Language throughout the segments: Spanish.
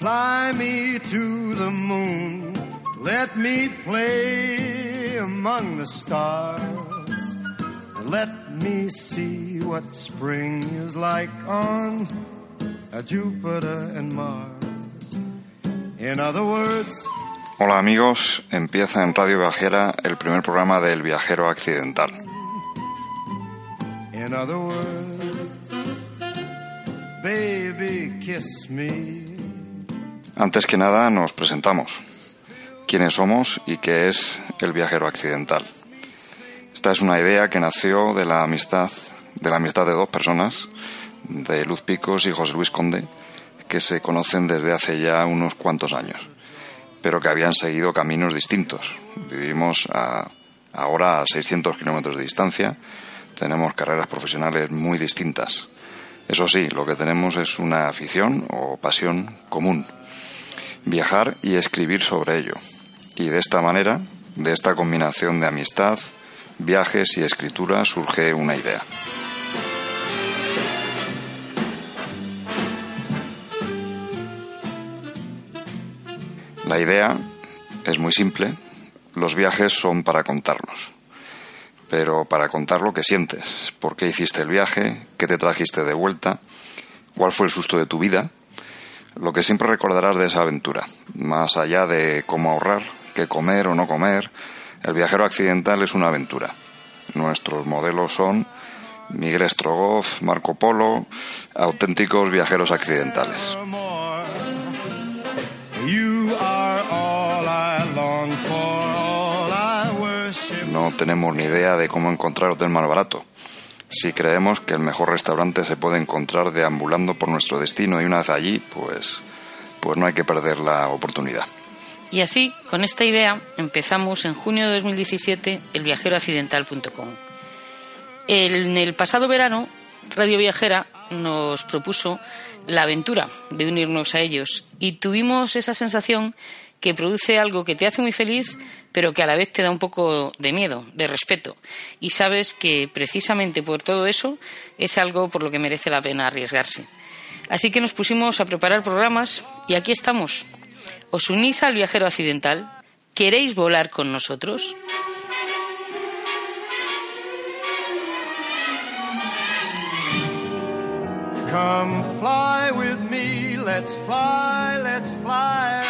Fly me to the moon, let me play among the stars, let me see what spring is like on Jupiter and Mars. In other words, Hola amigos, empieza en Radio Viajera el primer programa del Viajero Accidental. in other words, baby, kiss me. Antes que nada nos presentamos. ¿Quiénes somos y qué es el Viajero Accidental? Esta es una idea que nació de la amistad de la amistad de dos personas, de Luz Picos y José Luis Conde, que se conocen desde hace ya unos cuantos años, pero que habían seguido caminos distintos. Vivimos a- ahora a 600 kilómetros de distancia, tenemos carreras profesionales muy distintas. Eso sí, lo que tenemos es una afición o pasión común, viajar y escribir sobre ello. Y de esta manera, de esta combinación de amistad, viajes y escritura, surge una idea. La idea es muy simple. Los viajes son para contarnos. Pero para contar lo que sientes. ¿Por qué hiciste el viaje? ¿Qué te trajiste de vuelta? ¿Cuál fue el susto de tu vida? Lo que siempre recordarás de esa aventura. Más allá de cómo ahorrar, qué comer o no comer, el viajero accidental es una aventura. Nuestros modelos son Miguel Strogoff, Marco Polo, auténticos viajeros accidentales. No tenemos ni idea de cómo encontrar hotel más barato. Si creemos que el mejor restaurante se puede encontrar deambulando por nuestro destino y una vez allí, pues, pues no hay que perder la oportunidad. Y así, con esta idea, empezamos en junio de 2017 el viajeroaccidental.com. En el pasado verano, Radio Viajera nos propuso la aventura de unirnos a ellos y tuvimos esa sensación que produce algo que te hace muy feliz, pero que a la vez te da un poco de miedo, de respeto. Y sabes que precisamente por todo eso es algo por lo que merece la pena arriesgarse. Así que nos pusimos a preparar programas y aquí estamos. ¿Os unís al viajero accidental? ¿Queréis volar con nosotros? Come fly with me, let's fly, let's fly.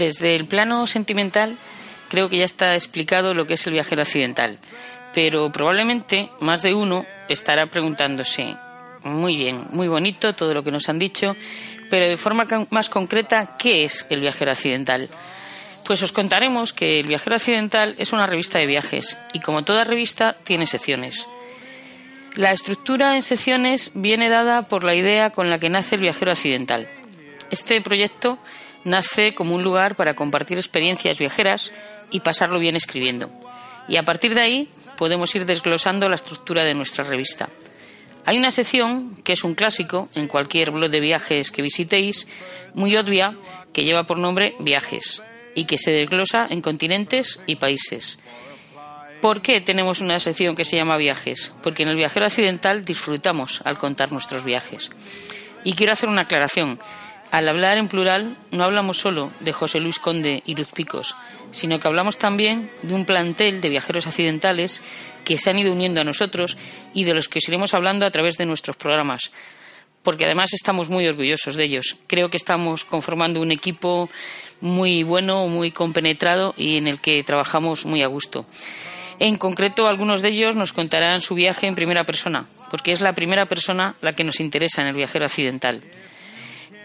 Desde el plano sentimental, creo que ya está explicado lo que es el viajero accidental, pero probablemente más de uno estará preguntándose, muy bien, muy bonito todo lo que nos han dicho, pero de forma más concreta, ¿qué es el viajero accidental? Pues os contaremos que El Viajero Accidental es una revista de viajes y como toda revista tiene secciones. La estructura en secciones viene dada por la idea con la que nace El Viajero Accidental. Este proyecto nace como un lugar para compartir experiencias viajeras y pasarlo bien escribiendo. Y a partir de ahí podemos ir desglosando la estructura de nuestra revista. Hay una sección que es un clásico en cualquier blog de viajes que visitéis, muy obvia, que lleva por nombre Viajes y que se desglosa en continentes y países. ¿Por qué tenemos una sección que se llama Viajes? Porque en el viajero accidental disfrutamos al contar nuestros viajes. Y quiero hacer una aclaración. Al hablar en plural no hablamos solo de José Luis Conde y Luz Picos, sino que hablamos también de un plantel de viajeros accidentales que se han ido uniendo a nosotros y de los que os iremos hablando a través de nuestros programas, porque además estamos muy orgullosos de ellos. Creo que estamos conformando un equipo muy bueno, muy compenetrado y en el que trabajamos muy a gusto. En concreto, algunos de ellos nos contarán su viaje en primera persona, porque es la primera persona la que nos interesa en el viajero accidental.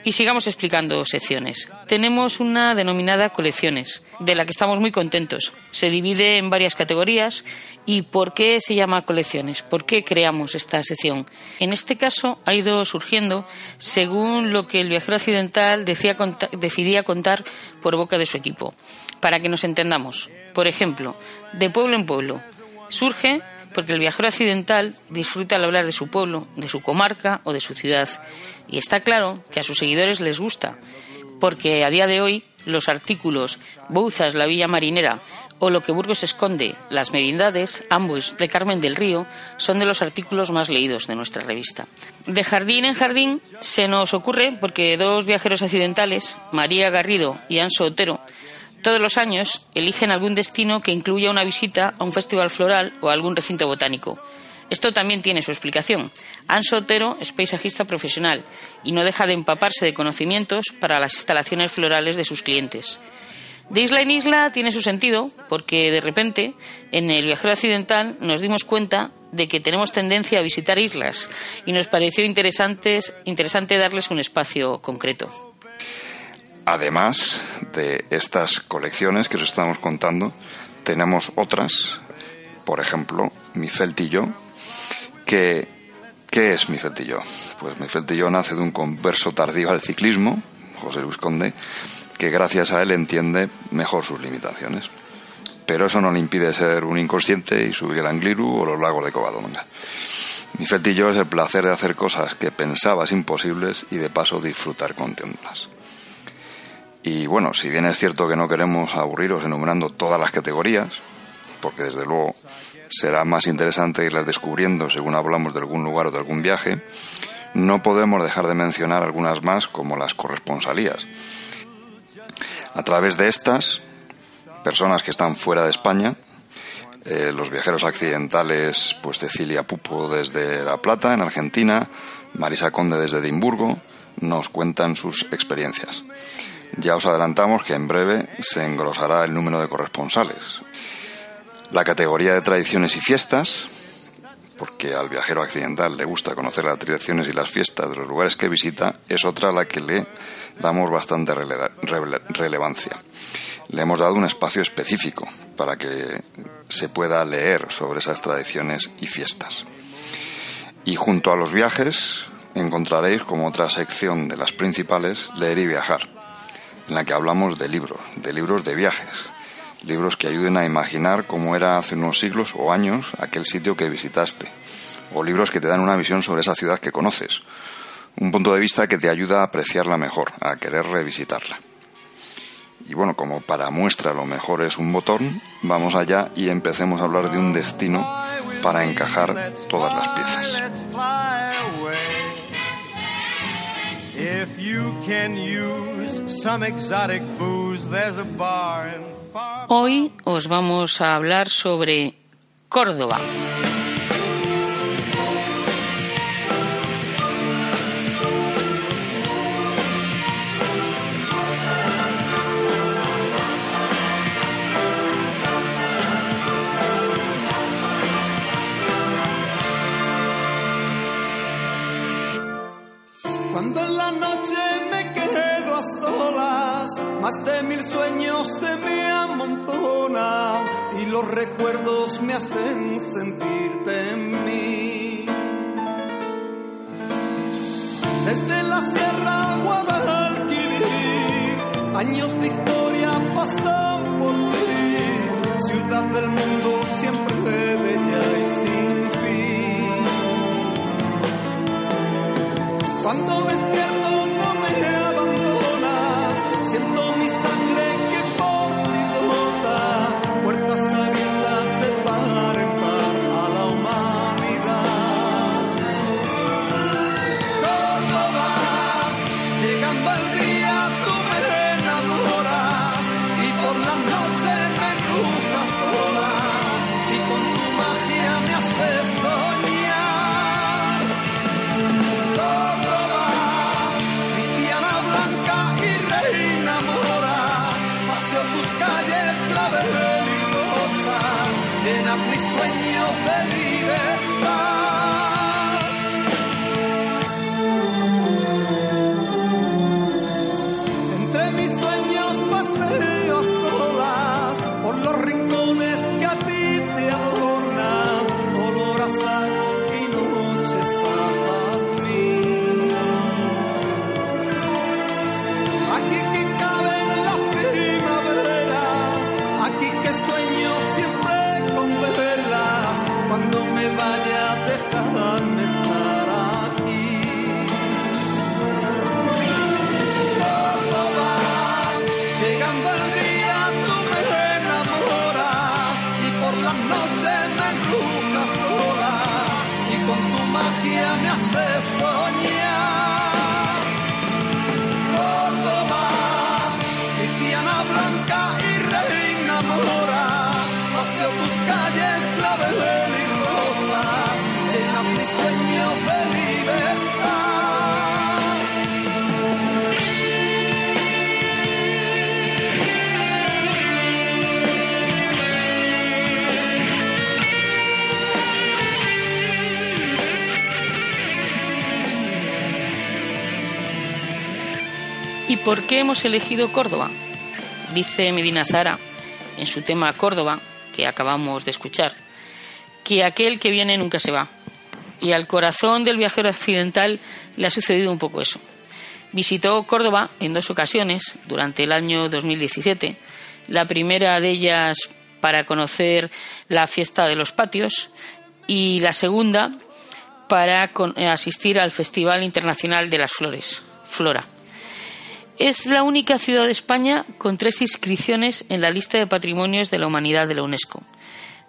Y sigamos explicando secciones. Tenemos una denominada colecciones, de la que estamos muy contentos. Se divide en varias categorías. ¿Y por qué se llama colecciones? ¿Por qué creamos esta sección? En este caso ha ido surgiendo según lo que el viajero accidental decía, decidía contar por boca de su equipo. Para que nos entendamos. Por ejemplo, de pueblo en pueblo. Surge porque el viajero accidental disfruta al hablar de su pueblo, de su comarca o de su ciudad. Y está claro que a sus seguidores les gusta, porque a día de hoy los artículos Bouzas, la Villa Marinera o Lo que Burgos esconde, Las Merindades, ambos de Carmen del Río, son de los artículos más leídos de nuestra revista. De jardín en jardín se nos ocurre porque dos viajeros accidentales, María Garrido y Anso Otero, todos los años eligen algún destino que incluya una visita a un festival floral o a algún recinto botánico. Esto también tiene su explicación. Anso Otero es paisajista profesional y no deja de empaparse de conocimientos para las instalaciones florales de sus clientes. De isla en isla tiene su sentido porque de repente en el viajero accidental nos dimos cuenta de que tenemos tendencia a visitar islas y nos pareció interesante darles un espacio concreto. Además de estas colecciones que os estamos contando, tenemos otras, por ejemplo, Mi Feltillo, que ¿qué es Mi Feltillo? Pues Mi Feltillo nace de un converso tardío al ciclismo, José Luis Conde, que gracias a él entiende mejor sus limitaciones. Pero eso no le impide ser un inconsciente y subir el Angliru o los lagos de Covadonga. Mi feltillo es el placer de hacer cosas que pensabas imposibles y de paso disfrutar contiéndolas. Y bueno, si bien es cierto que no queremos aburriros enumerando todas las categorías, porque desde luego será más interesante irlas descubriendo según hablamos de algún lugar o de algún viaje, no podemos dejar de mencionar algunas más como las corresponsalías. A través de estas, personas que están fuera de España, eh, los viajeros accidentales, pues Cecilia Pupo desde La Plata, en Argentina, Marisa Conde desde Edimburgo, nos cuentan sus experiencias. Ya os adelantamos que en breve se engrosará el número de corresponsales. La categoría de tradiciones y fiestas, porque al viajero accidental le gusta conocer las tradiciones y las fiestas de los lugares que visita, es otra a la que le damos bastante relevancia. Le hemos dado un espacio específico para que se pueda leer sobre esas tradiciones y fiestas. Y junto a los viajes encontraréis como otra sección de las principales leer y viajar en la que hablamos de libros, de libros de viajes, libros que ayuden a imaginar cómo era hace unos siglos o años aquel sitio que visitaste, o libros que te dan una visión sobre esa ciudad que conoces, un punto de vista que te ayuda a apreciarla mejor, a querer revisitarla. Y bueno, como para muestra lo mejor es un botón, vamos allá y empecemos a hablar de un destino para encajar todas las piezas. Hoy os vamos a hablar sobre Córdoba. Por qué hemos elegido Córdoba? Dice Medina Zara en su tema Córdoba, que acabamos de escuchar, que aquel que viene nunca se va. Y al corazón del viajero occidental le ha sucedido un poco eso. Visitó Córdoba en dos ocasiones durante el año 2017, la primera de ellas para conocer la fiesta de los patios y la segunda para asistir al Festival Internacional de las Flores, Flora. Es la única ciudad de España con tres inscripciones en la lista de patrimonios de la humanidad de la UNESCO.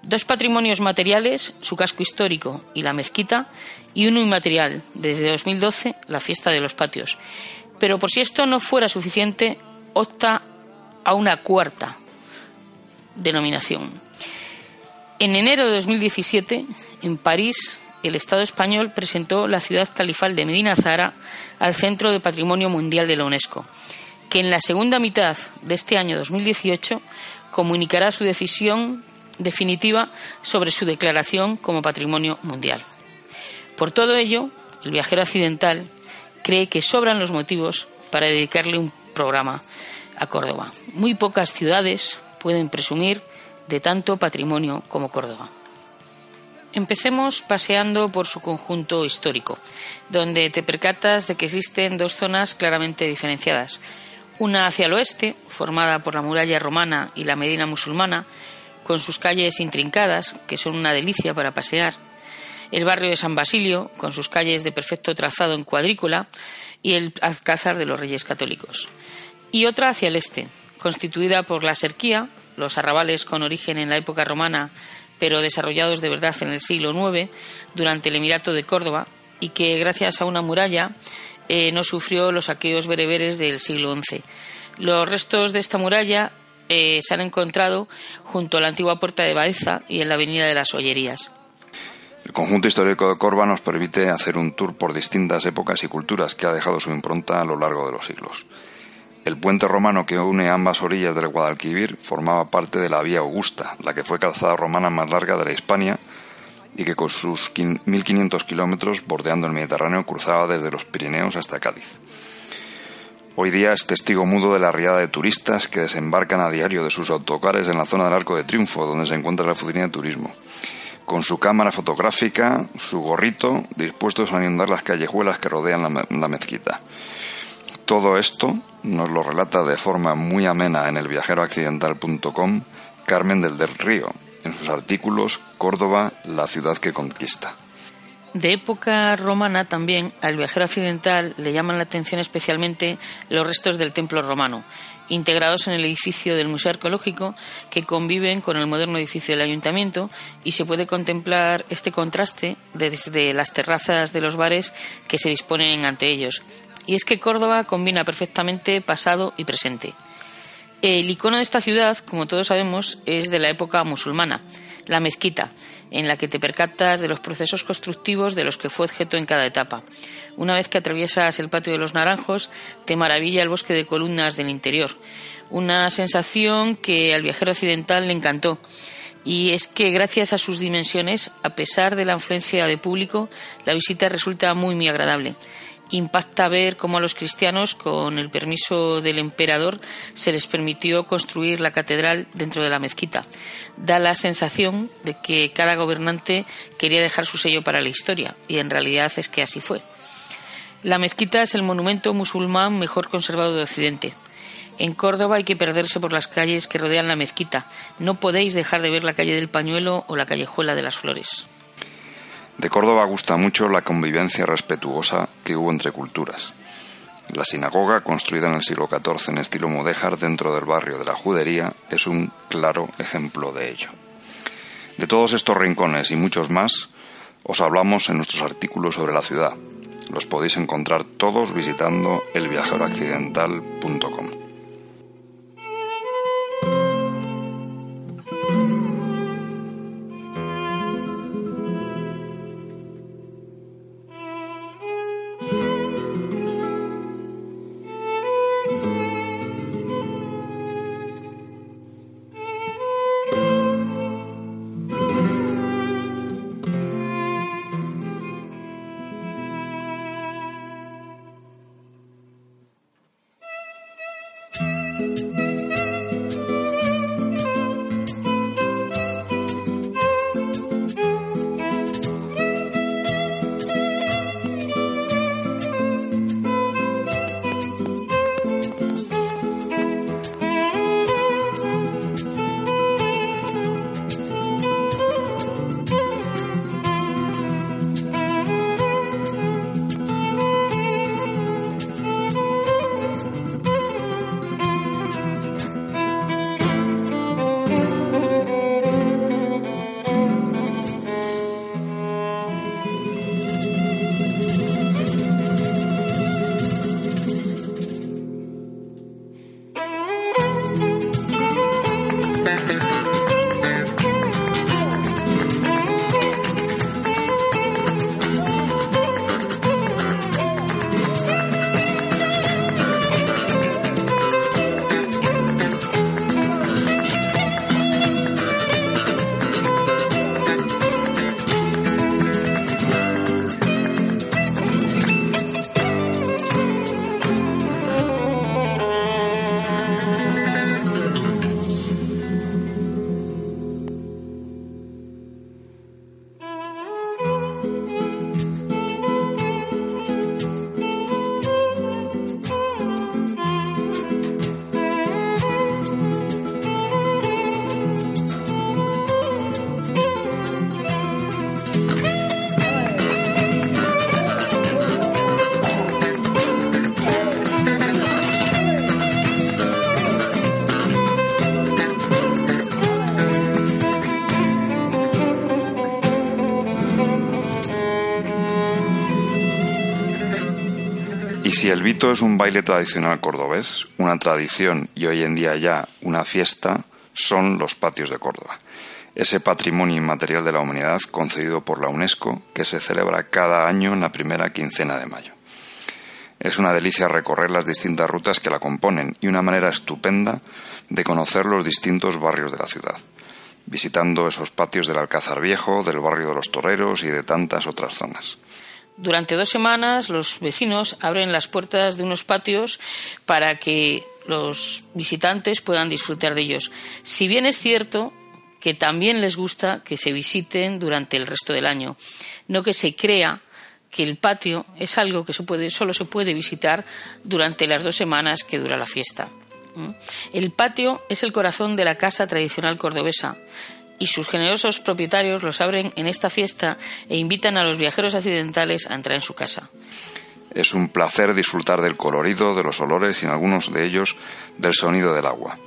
Dos patrimonios materiales, su casco histórico y la mezquita, y uno inmaterial, desde 2012, la fiesta de los patios. Pero por si esto no fuera suficiente, opta a una cuarta denominación. En enero de 2017, en París, el Estado español presentó la ciudad califal de Medina Zahara al Centro de Patrimonio Mundial de la UNESCO, que en la segunda mitad de este año 2018 comunicará su decisión definitiva sobre su declaración como Patrimonio Mundial. Por todo ello, el viajero occidental cree que sobran los motivos para dedicarle un programa a Córdoba. Muy pocas ciudades pueden presumir de tanto patrimonio como Córdoba. Empecemos paseando por su conjunto histórico, donde te percatas de que existen dos zonas claramente diferenciadas. Una hacia el oeste, formada por la muralla romana y la medina musulmana, con sus calles intrincadas, que son una delicia para pasear. El barrio de San Basilio, con sus calles de perfecto trazado en cuadrícula, y el Alcázar de los Reyes Católicos. Y otra hacia el este, constituida por la Serquía, los arrabales con origen en la época romana, pero desarrollados de verdad en el siglo IX, durante el Emirato de Córdoba, y que gracias a una muralla eh, no sufrió los saqueos bereberes del siglo XI. Los restos de esta muralla eh, se han encontrado junto a la antigua puerta de Baeza y en la avenida de las Ollerías. El conjunto histórico de Córdoba nos permite hacer un tour por distintas épocas y culturas que ha dejado su impronta a lo largo de los siglos. El puente romano que une ambas orillas del Guadalquivir formaba parte de la Vía Augusta, la que fue calzada romana más larga de la Hispania y que con sus 1.500 kilómetros bordeando el Mediterráneo cruzaba desde los Pirineos hasta Cádiz. Hoy día es testigo mudo de la riada de turistas que desembarcan a diario de sus autocares en la zona del Arco de Triunfo, donde se encuentra la oficina de turismo. Con su cámara fotográfica, su gorrito, dispuestos a inundar las callejuelas que rodean la, la mezquita. Todo esto nos lo relata de forma muy amena en elviajeroaccidental.com Carmen del del Río, en sus artículos Córdoba, la ciudad que conquista. De época romana también al viajero accidental le llaman la atención especialmente los restos del templo romano, integrados en el edificio del Museo Arqueológico que conviven con el moderno edificio del ayuntamiento y se puede contemplar este contraste desde las terrazas de los bares que se disponen ante ellos. Y es que Córdoba combina perfectamente pasado y presente. El icono de esta ciudad, como todos sabemos, es de la época musulmana, la mezquita, en la que te percatas de los procesos constructivos de los que fue objeto en cada etapa. Una vez que atraviesas el patio de los naranjos, te maravilla el bosque de columnas del interior. Una sensación que al viajero occidental le encantó. Y es que gracias a sus dimensiones, a pesar de la influencia de público, la visita resulta muy, muy agradable impacta ver cómo a los cristianos, con el permiso del emperador, se les permitió construir la catedral dentro de la mezquita. Da la sensación de que cada gobernante quería dejar su sello para la historia, y en realidad es que así fue. La mezquita es el monumento musulmán mejor conservado de Occidente. En Córdoba hay que perderse por las calles que rodean la mezquita. No podéis dejar de ver la calle del Pañuelo o la callejuela de las Flores. De Córdoba gusta mucho la convivencia respetuosa que hubo entre culturas. La sinagoga, construida en el siglo XIV en estilo mudéjar dentro del barrio de la Judería, es un claro ejemplo de ello. De todos estos rincones y muchos más, os hablamos en nuestros artículos sobre la ciudad. Los podéis encontrar todos visitando elviajeroaccidental.com. si el Vito es un baile tradicional cordobés, una tradición y hoy en día ya una fiesta, son los patios de Córdoba. Ese patrimonio inmaterial de la humanidad concedido por la UNESCO que se celebra cada año en la primera quincena de mayo. Es una delicia recorrer las distintas rutas que la componen y una manera estupenda de conocer los distintos barrios de la ciudad, visitando esos patios del Alcázar Viejo, del barrio de los Toreros y de tantas otras zonas. Durante dos semanas los vecinos abren las puertas de unos patios para que los visitantes puedan disfrutar de ellos. Si bien es cierto que también les gusta que se visiten durante el resto del año, no que se crea que el patio es algo que se puede, solo se puede visitar durante las dos semanas que dura la fiesta. ¿Mm? El patio es el corazón de la casa tradicional cordobesa y sus generosos propietarios los abren en esta fiesta e invitan a los viajeros accidentales a entrar en su casa. Es un placer disfrutar del colorido, de los olores y en algunos de ellos del sonido del agua.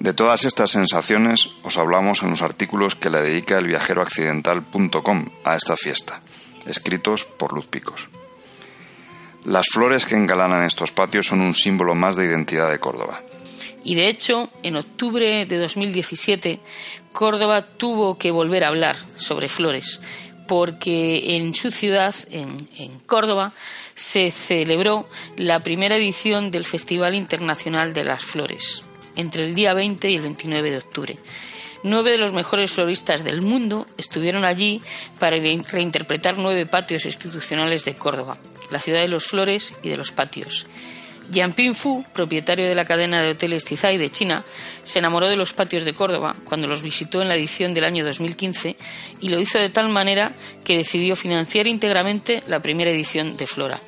De todas estas sensaciones os hablamos en los artículos que le dedica el viajeroaccidental.com a esta fiesta, escritos por Luz Picos. Las flores que engalanan estos patios son un símbolo más de identidad de Córdoba. Y de hecho, en octubre de 2017, Córdoba tuvo que volver a hablar sobre flores, porque en su ciudad, en, Córdoba, se celebró la primera edición del Festival Internacional de las Flores, entre el día 20 y el 29 de octubre. Nueve de los mejores floristas del mundo estuvieron allí para reinterpretar nueve patios institucionales de Córdoba, la ciudad de los flores y de los patios. Jianping Fu, propietario de la cadena de hoteles Tizai de China, se enamoró de los patios de Córdoba cuando los visitó en la edición del año 2015 y lo hizo de tal manera que decidió financiar íntegramente la primera edición de Flora.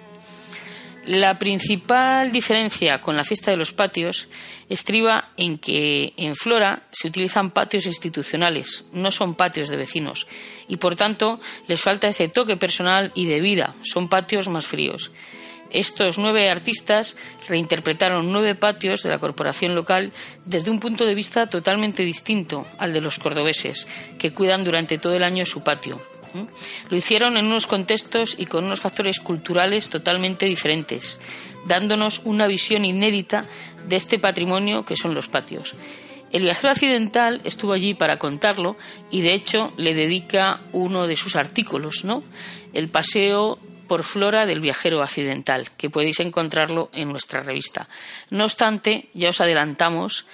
La principal diferencia con la fiesta de los patios estriba en que en Flora se utilizan patios institucionales, no son patios de vecinos, y por tanto les falta ese toque personal y de vida, son patios más fríos. Estos nueve artistas reinterpretaron nueve patios de la corporación local desde un punto de vista totalmente distinto al de los cordobeses, que cuidan durante todo el año su patio. Lo hicieron en unos contextos y con unos factores culturales totalmente diferentes, dándonos una visión inédita de este patrimonio que son los patios. El viajero accidental estuvo allí para contarlo y de hecho le dedica uno de sus artículos, ¿no? El paseo por Flora del viajero accidental, que podéis encontrarlo en nuestra revista. No obstante, ya os adelantamos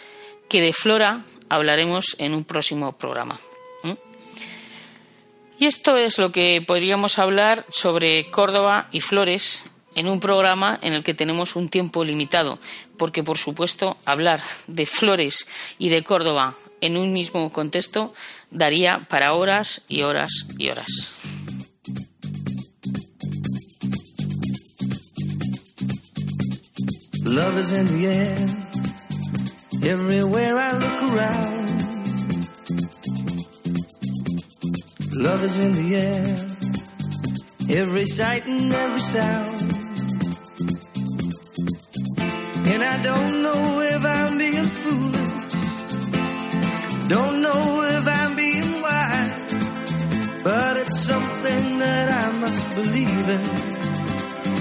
que de Flora hablaremos en un próximo programa. Y esto es lo que podríamos hablar sobre Córdoba y Flores en un programa en el que tenemos un tiempo limitado, porque por supuesto hablar de Flores y de Córdoba en un mismo contexto daría para horas y horas y horas. Love is in the air. Everywhere I look around. Love is in the air. Every sight and every sound. And I don't know if I'm being foolish. Don't know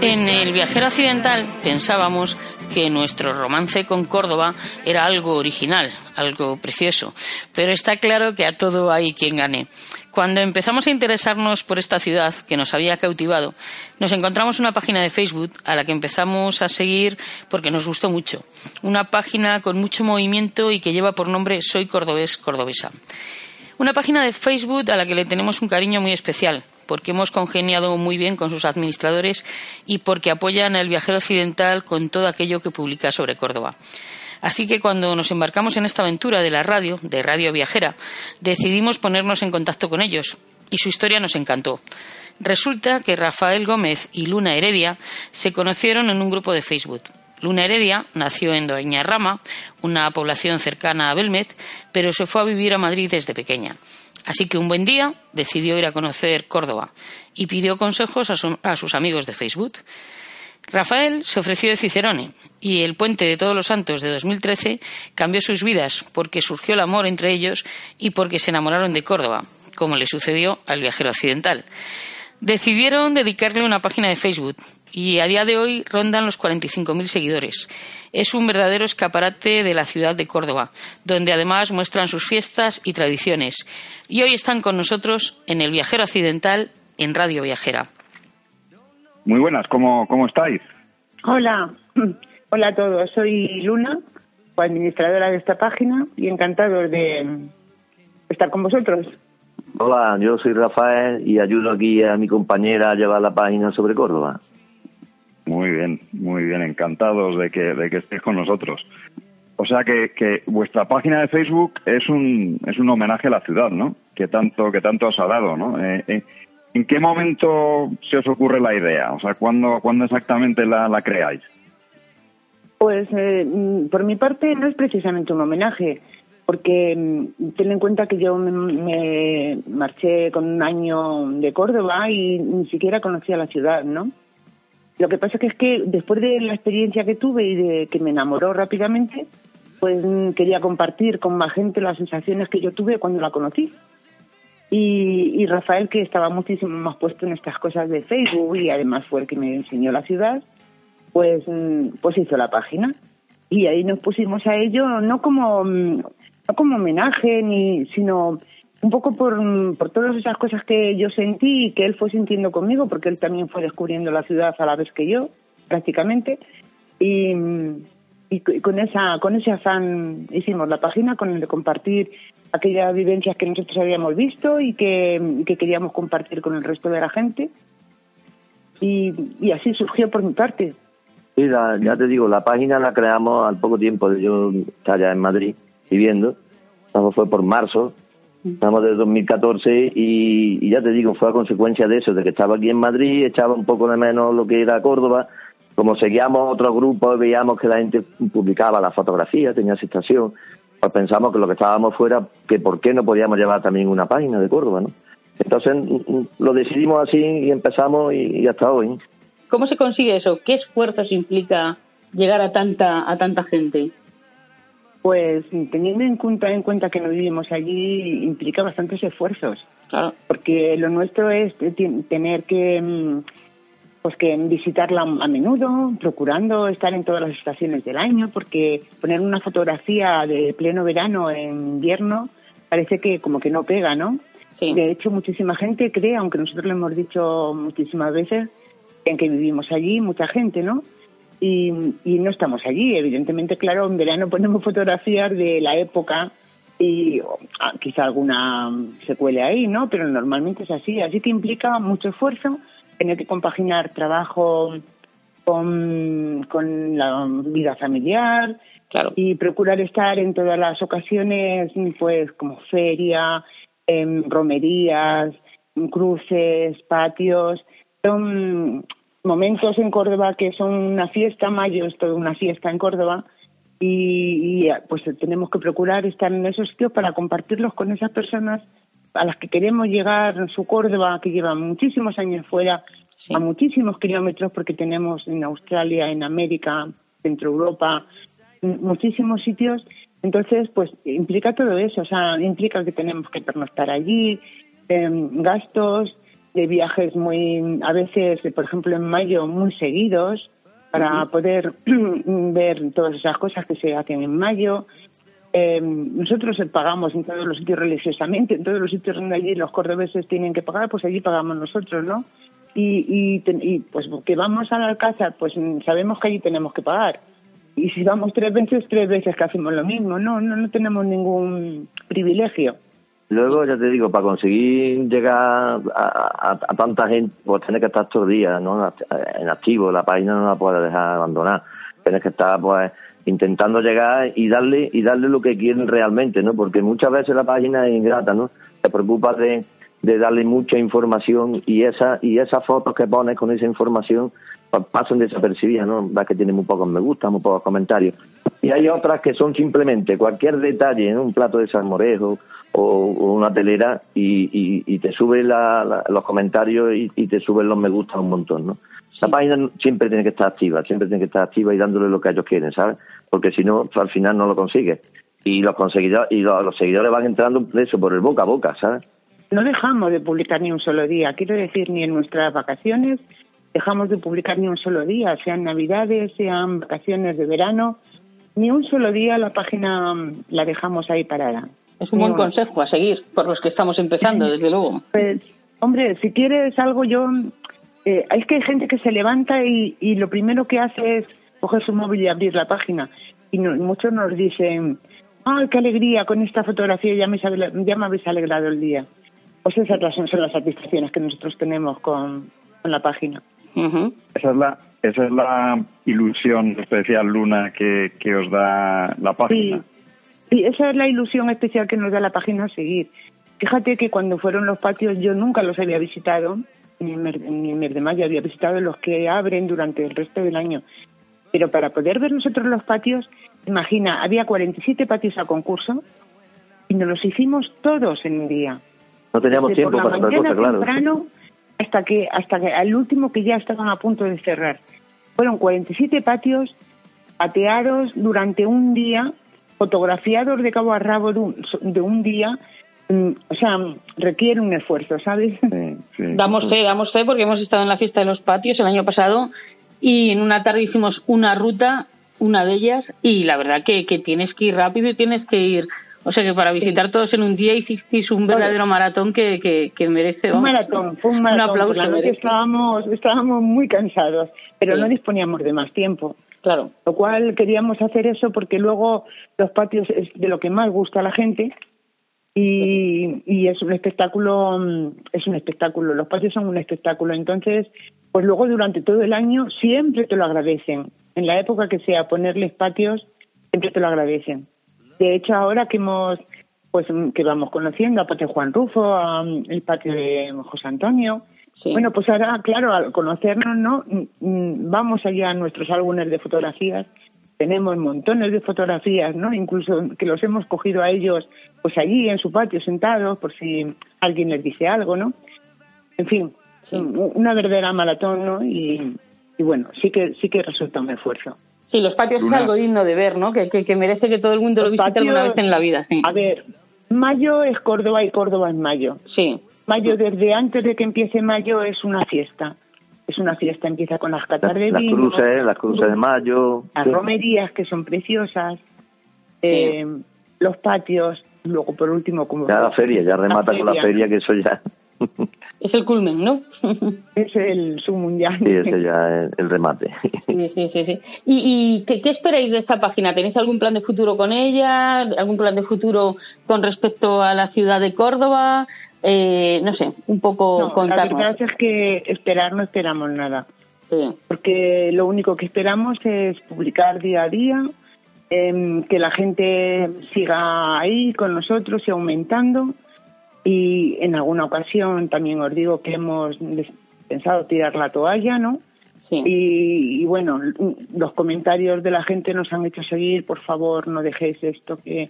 En el viajero occidental pensábamos que nuestro romance con Córdoba era algo original, algo precioso, pero está claro que a todo hay quien gane. Cuando empezamos a interesarnos por esta ciudad que nos había cautivado, nos encontramos una página de Facebook a la que empezamos a seguir porque nos gustó mucho. Una página con mucho movimiento y que lleva por nombre Soy Cordobés Cordobesa. Una página de Facebook a la que le tenemos un cariño muy especial, porque hemos congeniado muy bien con sus administradores y porque apoyan al viajero occidental con todo aquello que publica sobre Córdoba. Así que cuando nos embarcamos en esta aventura de la radio, de Radio Viajera, decidimos ponernos en contacto con ellos y su historia nos encantó. Resulta que Rafael Gómez y Luna Heredia se conocieron en un grupo de Facebook. Luna Heredia nació en Doñarrama, una población cercana a Belmet, pero se fue a vivir a Madrid desde pequeña. Así que un buen día decidió ir a conocer Córdoba y pidió consejos a, su- a sus amigos de Facebook. Rafael se ofreció de Cicerone y el puente de Todos los Santos de 2013 cambió sus vidas porque surgió el amor entre ellos y porque se enamoraron de Córdoba, como le sucedió al viajero occidental. Decidieron dedicarle una página de Facebook y a día de hoy rondan los 45.000 seguidores. Es un verdadero escaparate de la ciudad de Córdoba, donde además muestran sus fiestas y tradiciones. Y hoy están con nosotros en El Viajero Occidental en Radio Viajera. Muy buenas, ¿cómo, cómo estáis? Hola, hola a todos. Soy Luna, administradora de esta página y encantado de estar con vosotros. Hola, yo soy Rafael y ayudo aquí a mi compañera a llevar la página sobre Córdoba. Muy bien, muy bien, encantados de que, de que estéis con nosotros. O sea que, que vuestra página de Facebook es un, es un homenaje a la ciudad, ¿no? Que tanto, que tanto os ha dado, ¿no? Eh, eh, ¿En qué momento se os ocurre la idea? O sea, ¿cuándo, cuándo exactamente la, creáis? Pues eh, mm, por mi parte no es precisamente un homenaje, porque mm, ten en cuenta que yo me, me marché con un año de Córdoba y ni siquiera conocía la ciudad, ¿no? Lo que pasa que es que después de la experiencia que tuve y de que me enamoró rápidamente, pues mm, quería compartir con más gente las sensaciones que yo tuve cuando la conocí. Y, y Rafael, que estaba muchísimo más puesto en estas cosas de Facebook y además fue el que me enseñó la ciudad, pues, mm, pues hizo la página. Y ahí nos pusimos a ello, no como, mm, no como homenaje, ni, sino un poco por, mm, por todas esas cosas que yo sentí y que él fue sintiendo conmigo, porque él también fue descubriendo la ciudad a la vez que yo, prácticamente. Y, y co- y con esa con ese afán hicimos la página con el de compartir aquellas vivencias que nosotros habíamos visto y que, que queríamos compartir con el resto de la gente y, y así surgió por mi parte Sí, la- ya te digo, la página la creamos al poco tiempo de yo estar ya en Madrid viviendo. Eso fue por marzo, estamos de 2014 y, y ya te digo, fue a consecuencia de eso, de que estaba aquí en Madrid, echaba un poco de menos lo que era Córdoba. Como seguíamos otros grupos, veíamos que la gente publicaba las fotografías, tenía aceptación, pues pensamos que lo que estábamos fuera, que por qué no podíamos llevar también una página de Córdoba, ¿no? Entonces mm, mm, lo decidimos así y empezamos y, y hasta hoy. ¿Cómo se consigue eso? ¿Qué esfuerzos implica llegar a tanta a tanta gente? pues teniendo en cuenta en cuenta que no vivimos allí implica bastantes esfuerzos Claro. porque lo nuestro es ti- tener que mm, pues que visitarla a menudo, procurando estar en todas las estaciones del año, porque poner una fotografía de pleno verano en invierno parece que como que no pega, ¿no? Sí. De hecho, muchísima gente cree, aunque nosotros lo hemos dicho muchísimas veces, en que vivimos allí, mucha gente, ¿no? Y, y no estamos allí. Evidentemente, claro, en verano ponemos fotografías de la época y ah, quizá alguna se cuele ahí, ¿no? Pero normalmente es así. Así que implica mucho esfuerzo tener que compaginar trabajo con, con la vida familiar Claro. y procurar estar en todas las ocasiones, pues como feria, em, romerías, cruces, patios. Son momentos en Córdoba que son una fiesta, mayo es toda una fiesta en Córdoba y, y, pues tenemos que procurar estar en esos sitios para compartirlos con esas personas a las que queremos llegar en su Córdoba, que llevan muchísimos años fuera, Sí. a muchísimos kilómetros, porque tenemos en Australia, en América, Centro Europa, muchísimos sitios. Entonces, pues implica todo eso, o sea, implica que tenemos que pernoctar allí, em, gastos, de viajes muy, a veces, por ejemplo, en mayo, muy seguidos, para poder ver todas esas cosas que se hacen en mayo. Eh, nosotros pagamos en todos los sitios religiosamente, en todos los sitios donde allí los cordobeses tienen que pagar, pues allí pagamos nosotros, ¿no? Y, y, pues que vamos al Alcázar, pues mm, sabemos que allí tenemos que pagar. Y si vamos tres veces, tres veces que hacemos lo mismo, no, no, no tenemos ningún privilegio. Luego, ya te digo, para conseguir llegar a, a- tanta gente, pues tienes que estar todo el día ¿no? en activo, la página no la puedes dejar abandonar. Tienes que estar pues intentando llegar y darle y darle lo que quieren realmente, ¿no? Porque muchas veces la página es ingrata, ¿no? Te preocupas de, de darle mucha información y esa y esas fotos que pones con esa información pasan desapercibidas, ¿no? Ves que tiene muy pocos me gusta, muy pocos comentarios. Y hay otras que son simplemente cualquier detalle, ¿no? un plato de salmorejo o, o una telera y, y, y te sube la- la- los comentarios y, y te suben los me gusta un montón, ¿no? La página siempre tiene que estar activa, siempre tiene que estar activa y dándole lo que ellos quieren, ¿sabes? Porque si no, al final no lo consigues. Y los conseguidores, y los, los seguidores van entrando de eso por el boca a boca, ¿sabes? No dejamos de publicar ni un solo día, quiero decir, ni en nuestras vacaciones dejamos de publicar ni un solo día, sean navidades, sean vacaciones de verano, ni un solo día la página mm, la dejamos ahí parada. Es un buen consejo a seguir por los que estamos empezando, desde luego. Pues, hombre, si quieres algo, yo. Eh, es que hay gente que se levanta y, y lo primero que hace es coger su móvil y abrir la página. Y no- muchos nos dicen, ¡ay, qué alegría! Con esta fotografía ya me, ya me habéis alegrado el día. Pues esas son las satisfacciones que nosotros tenemos con, con la página. Esa es la, esa es la ilusión especial, Luna, que, que os da la página. Sí, esa es la ilusión especial que nos da la página a seguir. Fíjate que cuando fueron los patios yo nunca los había visitado, ni en ni en mes de mayo había visitado los que abren durante el resto del año. Pero para poder ver nosotros los patios, imagina, había 47 patios a concurso y nos los hicimos todos en un día. No teníamos Desde tiempo por la para otra mañana cosa, claro. temprano hasta que hasta que al último que ya estaban a punto de cerrar. Fueron 47 patios pateados durante un día, fotografiados de cabo a rabo de un, de un día. Mm, O sea, requiere un esfuerzo, ¿sabes? Sí, sí. Damos fe, damos fe porque hemos estado en la fiesta de los patios el año pasado y en una tarde hicimos una ruta, una de ellas, y la verdad que, que tienes que ir rápido y tienes que ir. O sea que para visitar todos en un día hicisteis un verdadero maratón que, que, que merece. Un vamos, maratón, fue un maratón. aplauso. La noche estábamos, estábamos muy cansados, pero Sí. no disponíamos de más tiempo. Claro. Lo cual queríamos hacer eso porque luego los patios es de lo que más gusta a la gente y, y es un espectáculo, mm, es un espectáculo, los patios son un espectáculo. Entonces, pues luego durante todo el año siempre te lo agradecen. En la época que sea ponerles patios, siempre te lo agradecen. De hecho, ahora que hemos, pues mm, que vamos conociendo a Patio Juan Rufo, a, mm, el patio de José Antonio, Sí. bueno, pues ahora, claro, al conocernos, ¿no? Mm, Vamos allá a nuestros álbumes de fotografías. Tenemos montones de fotografías, ¿no? Incluso que los hemos cogido a ellos, pues allí en su patio sentados, por si alguien les dice algo, ¿no? En fin, una verdadera maratón, ¿no? Y, y bueno, sí que sí que resulta un esfuerzo. Sí, los patios Luna. es algo digno de ver, ¿no? Que, que, que merece que todo el mundo lo Los visite alguna patios- vez en la vida. Sí. A ver, mayo es Córdoba y Córdoba es mayo. Sí. Mayo, desde antes de que empiece mayo, es una fiesta. Es una fiesta, empieza con las catas de Las vino. cruces, las cruces de mayo. las sí. romerías que son preciosas, eh, los patios, luego por último como Ya la feria, ya remata con la feria, que eso ya. Es el culmen, ¿no? es el su mundial. sí, ese ya es el remate. Sí, sí, sí. sí. ¿Y, y qué, qué esperáis de esta página? ¿Tenéis algún plan de futuro con ella? ¿Algún plan de futuro con respecto a la ciudad de Córdoba? Eh, no sé, un poco No, la contarnos. verdad es que esperar no esperamos nada, Sí. porque lo único que esperamos es publicar día a día, em, que la gente siga ahí con nosotros y aumentando. Y en alguna ocasión también os digo que hemos pensado tirar la toalla, ¿no? Sí. Y, y bueno, los comentarios de la gente nos han hecho seguir, por favor, no dejéis esto que,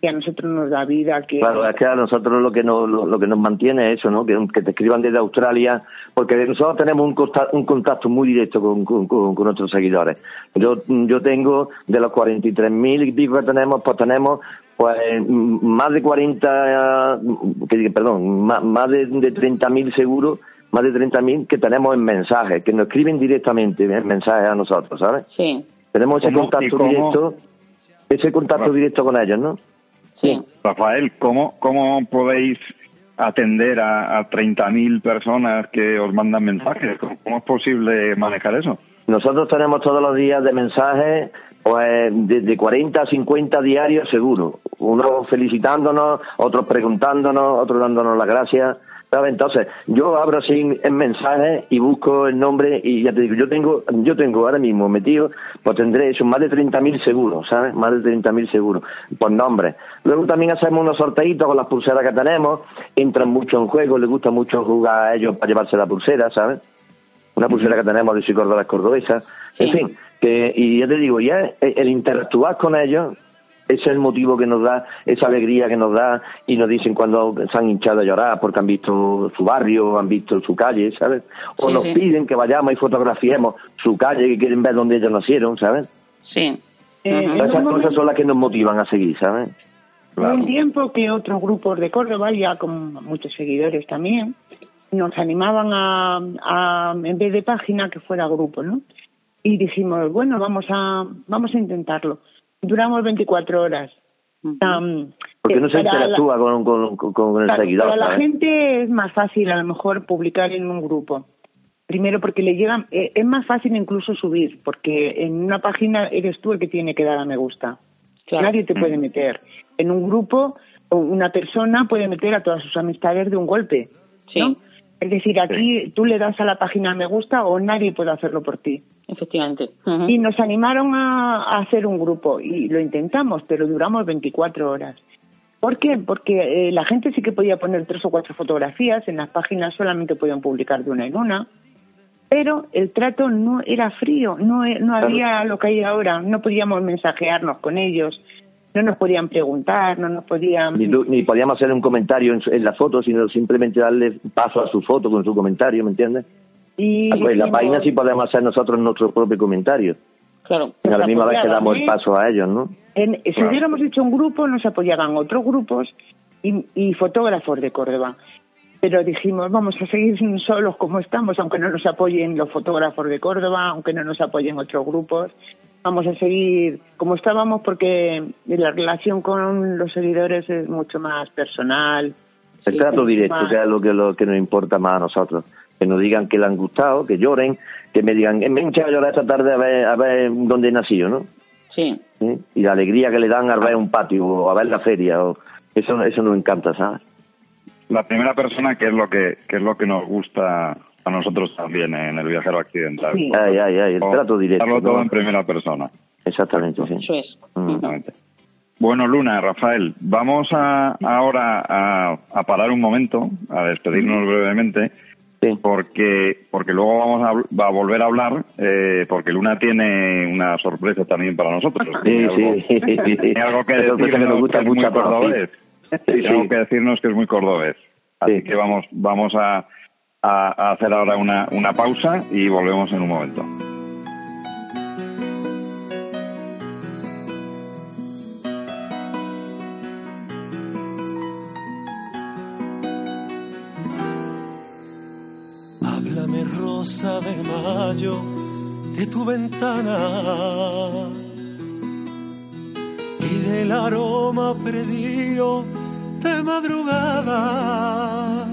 que a nosotros nos da vida, que Claro, es que a nosotros lo que nos, lo, lo que nos mantiene es eso, ¿no? Que, que te escriban desde Australia, porque nosotros tenemos un, costa- un contacto muy directo con, con, con- con nuestros seguidores. Yo, yo tengo, de los 43.000 y pico que tenemos, pues tenemos pues mm, más de 40, que, perdón, más, más de, de 30.000 seguros, más de 30.000 que tenemos en mensajes, que nos escriben directamente en mensajes a nosotros, ¿sabes? Sí, Tenemos ese ¿Cómo? ¿Y contacto cómo? directo, ese contacto Bueno. directo con ellos, ¿no? sí. Rafael, ¿cómo, cómo podéis atender a, a 30.000 personas que os mandan mensajes? ¿Cómo, cómo es posible manejar eso? Nosotros tenemos todos los días de mensajes, pues de, de 40 a 50 diarios seguro. Unos felicitándonos, otros preguntándonos, otros dándonos las gracias. ¿sabes? Entonces, yo abro así en mensajes y busco el nombre y ya te digo, yo tengo, yo tengo ahora mismo metido, pues tendré eso, más de 30.000 seguros, ¿sabes? Más de 30.000 seguros, por nombre. Luego también hacemos unos sorteitos con las pulseras que tenemos, entran mucho en juego, les gusta mucho jugar a ellos para llevarse la pulsera, ¿sabes? una pulsera que tenemos de Córdoba cordobesa, en fin, que, y ya te digo, ya el, el interactuar con ellos, ese es el motivo que nos da, esa alegría que nos da, y nos dicen cuando se han hinchado a llorar porque han visto su barrio, han visto su calle, ¿sabes? O Sí, nos sí. piden que vayamos y fotografiemos su calle, que quieren ver dónde ellos nacieron, ¿sabes? Sí. Eh, Esas cosas son las que nos motivan a seguir, ¿sabes? Hubo un tiempo que otros grupos de Córdoba, ya con muchos seguidores también, nos animaban a, a, en vez de página, que fuera grupo, ¿no? Y dijimos, bueno, vamos a, vamos a intentarlo. Duramos 24 horas. Porque no se la- interactúa con, con, con- con el seguidor, Para la gente es más fácil a lo mejor publicar en un grupo. Primero porque le llegan, eh, es más fácil incluso subir, porque en una página eres tú el que tiene que dar a me gusta. Claro. Nadie te puede meter. En un grupo, una persona puede meter a todas sus amistades de un golpe. Sí. Es decir, aquí tú le das a la página me gusta o nadie puede hacerlo por ti. Efectivamente. Y nos animaron a, a hacer un grupo y lo intentamos, pero duramos 24 horas. ¿Por qué? Porque eh, la gente sí que podía poner tres o cuatro fotografías, en las páginas solamente podían publicar de una en una, pero el trato no era frío, no, e- no había lo que hay ahora, no podíamos mensajearnos con ellos, no nos podían preguntar, no nos podían... Ni, ni podíamos hacer un comentario en, su- en la foto, sino simplemente darle paso a su foto con su comentario, ¿me entiendes? Y Ah, pues en la página sí podemos hacer nosotros nuestro propio comentario. Claro. A la misma vez que damos el ¿eh? paso a ellos, ¿no? En- si Claro. hubiéramos hecho un grupo, nos apoyaban otros grupos y, y fotógrafos de Córdoba. Pero dijimos, vamos a seguir solos como estamos, aunque no nos apoyen los fotógrafos de Córdoba, aunque no nos apoyen otros grupos. Vamos a seguir como estábamos porque la relación con los seguidores es mucho más personal. El trato directo, más- que es lo que, lo que nos importa más a nosotros. Que nos digan que le han gustado, que lloren, que me digan, "Eh, me he hinchado a llorar esta tarde a ver, a ver dónde he nacido, ¿no? Sí. ¿Sí? Y la alegría que le dan a ver un patio o a ver la feria, o eso, eso nos encanta, ¿sabes? La primera persona, que es lo que, que es lo que nos gusta a nosotros también en el viajero accidental. Sí. Ay, ay, ay, el trato directo. darlo todo ¿no? en primera persona. Exactamente, sí. Eso es. Mm. Exactamente. Bueno, Luna, Rafael, vamos a, ahora a, a parar un momento, a despedirnos brevemente, Sí. porque porque luego vamos a, va a volver a hablar, eh, porque Luna tiene una sorpresa también para nosotros. Sí, Tiene algo, sí. tiene algo que decirnos que nos gusta mucho a Sí, algo sí. que decirnos que es muy cordobés. Así Sí. que vamos vamos a, a- a hacer ahora una, una pausa y volvemos en un momento. Háblame rosa de mayo de tu ventana y del aroma perdido de madrugada.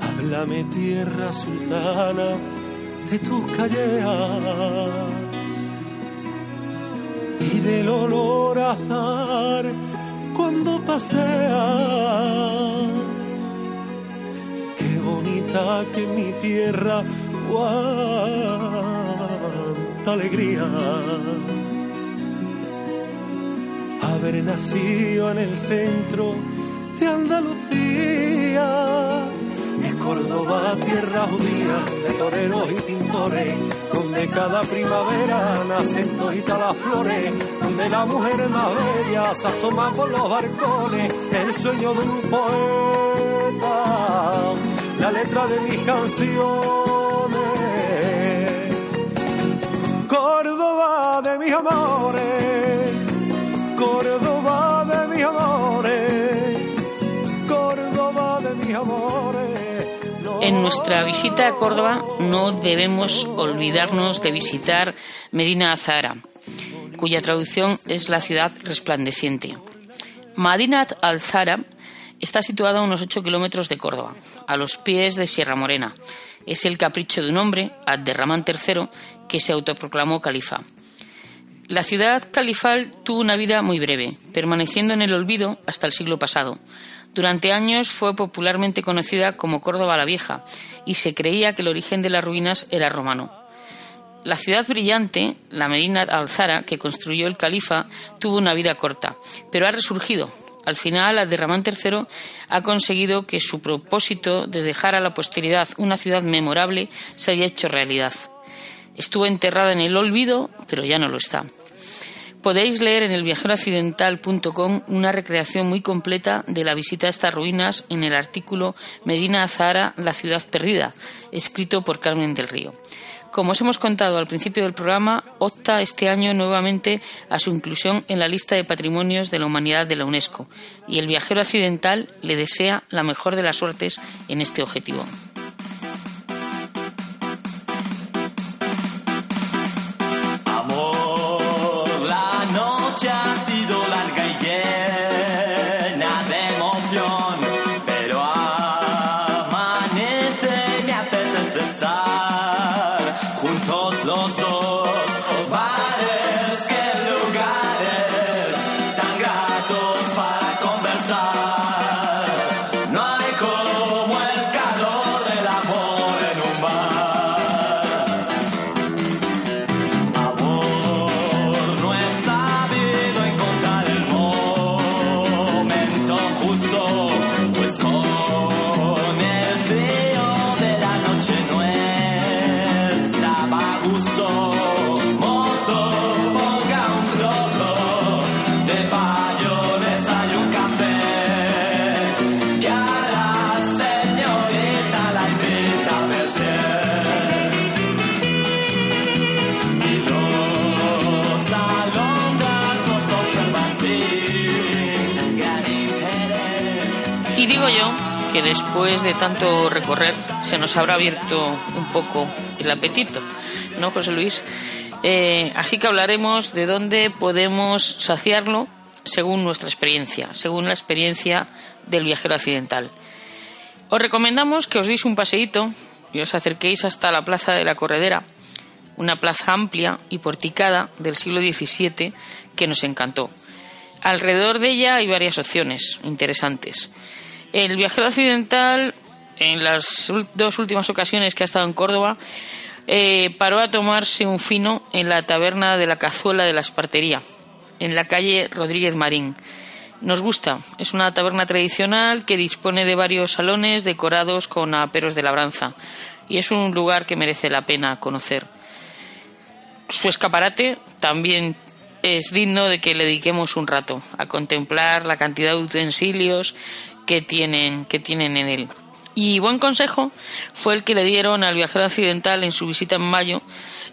Háblame tierra sultana de tus callejas y del olor azar cuando paseas. Qué bonita que mi tierra, cuánta alegría. Haber nacido en el centro de Andalucía. Es Córdoba, tierra judía, de toreros y pintores, donde cada primavera nacen toditas las flores, donde la mujer más bella se asoma por los barcones, el sueño de un poeta, la letra de mis canciones. Córdoba de mis amores, En nuestra visita a Córdoba no debemos olvidarnos de visitar Medina Azahara, cuya traducción es la ciudad resplandeciente. Madinat al-Zahra está situada a unos 8 kilómetros de Córdoba, a los pies de Sierra Morena. Es el capricho de un hombre, Abderramán III, que se autoproclamó califa. La ciudad califal tuvo una vida muy breve, permaneciendo en el olvido hasta el siglo pasado. Durante años fue popularmente conocida como Córdoba la Vieja y se creía que el origen de las ruinas era romano. La ciudad brillante, la Medina al-Zara, que construyó el califa, tuvo una vida corta, pero ha resurgido. Al final, Abderramán III ha conseguido que su propósito de dejar a la posteridad una ciudad memorable se haya hecho realidad. Estuvo enterrada en el olvido, pero ya no lo está. Podéis leer en elviajeroaccidental.com una recreación muy completa de la visita a estas ruinas en el artículo Medina Azahara, la ciudad perdida, escrito por Carmen del Río. Como os hemos contado al principio del programa, opta este año nuevamente a su inclusión en la lista de patrimonios de la humanidad de la UNESCO y el viajero accidental le desea la mejor de las suertes en este objetivo. Después de tanto recorrer se nos habrá abierto un poco el apetito, ¿no, José Luis? Eh, así que hablaremos de dónde podemos saciarlo según nuestra experiencia, según la experiencia del viajero accidental. Os recomendamos que os deis un paseíto y os acerquéis hasta la Plaza de la Corredera, una plaza amplia y porticada del siglo XVII que nos encantó. Alrededor de ella hay varias opciones interesantes. El viajero occidental, en las dos últimas ocasiones que ha estado en Córdoba, eh, paró a tomarse un fino en la taberna de la Cazuela de la Espartería, en la calle Rodríguez Marín. Nos gusta, es una taberna tradicional que dispone de varios salones decorados con aperos de labranza y es un lugar que merece la pena conocer. Su escaparate también es digno de que le dediquemos un rato a contemplar la cantidad de utensilios que tienen, que tienen en él. Y buen consejo fue el que le dieron al viajero accidental en su visita en mayo